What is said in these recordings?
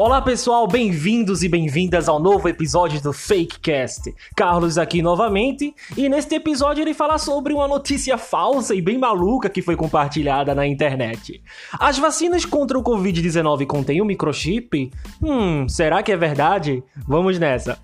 Olá pessoal, bem-vindos e bem-vindas ao novo episódio do Fakecast. Carlos aqui novamente, e neste episódio ele fala sobre uma notícia falsa e bem maluca que foi compartilhada na internet. As vacinas contra o Covid-19 contêm um microchip? Hum, será que é verdade? Vamos nessa.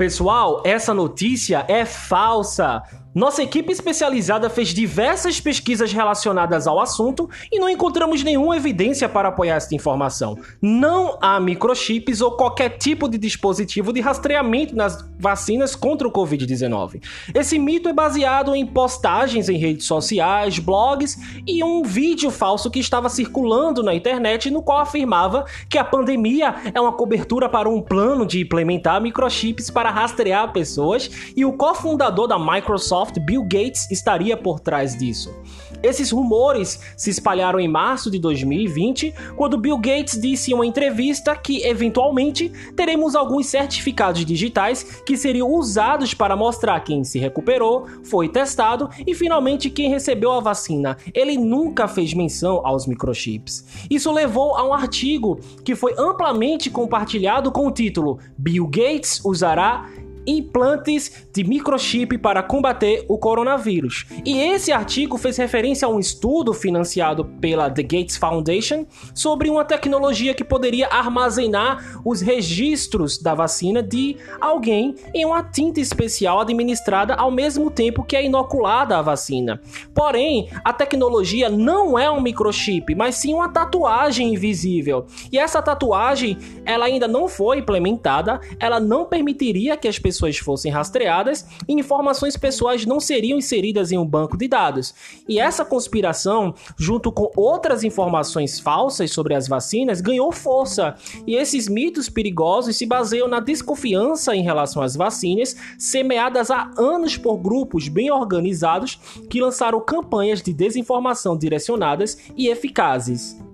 Pessoal, essa notícia é falsa. Nossa equipe especializada fez diversas pesquisas relacionadas ao assunto e não encontramos nenhuma evidência para apoiar esta informação. Não há microchips ou qualquer tipo de dispositivo de rastreamento nas vacinas contra o Covid-19. Esse mito é baseado em postagens em redes sociais, blogs e um vídeo falso que estava circulando na internet no qual afirmava que a pandemia é uma cobertura para um plano de implementar microchips para rastrear pessoas e o cofundador da Microsoft Microsoft, Bill Gates estaria por trás disso. Esses rumores se espalharam em março de 2020, quando Bill Gates disse em uma entrevista que, eventualmente, teremos alguns certificados digitais que seriam usados para mostrar quem se recuperou, foi testado e finalmente quem recebeu a vacina. Ele nunca fez menção aos microchips. Isso levou a um artigo que foi amplamente compartilhado com o título Bill Gates usará implantes de microchip para combater o coronavírus. E esse artigo fez referência a um estudo financiado pela The Gates Foundation sobre uma tecnologia que poderia armazenar os registros da vacina de alguém em uma tinta especial administrada ao mesmo tempo que é inoculada a vacina. Porém, a tecnologia não é um microchip, mas sim uma tatuagem invisível. E essa tatuagem, ela ainda não foi implementada, ela não permitiria que as pessoas pessoas fossem rastreadas e informações pessoais não seriam inseridas em um banco de dados. E essa conspiração, junto com outras informações falsas sobre as vacinas, ganhou força. E esses mitos perigosos se baseiam na desconfiança em relação às vacinas, semeadas há anos por grupos bem organizados que lançaram campanhas de desinformação direcionadas e eficazes.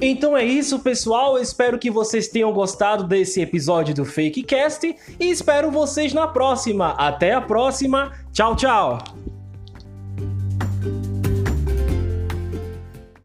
Então é isso, pessoal. Eu espero que vocês tenham gostado desse episódio do Fakecast e espero vocês na próxima. Até a próxima. Tchau, tchau.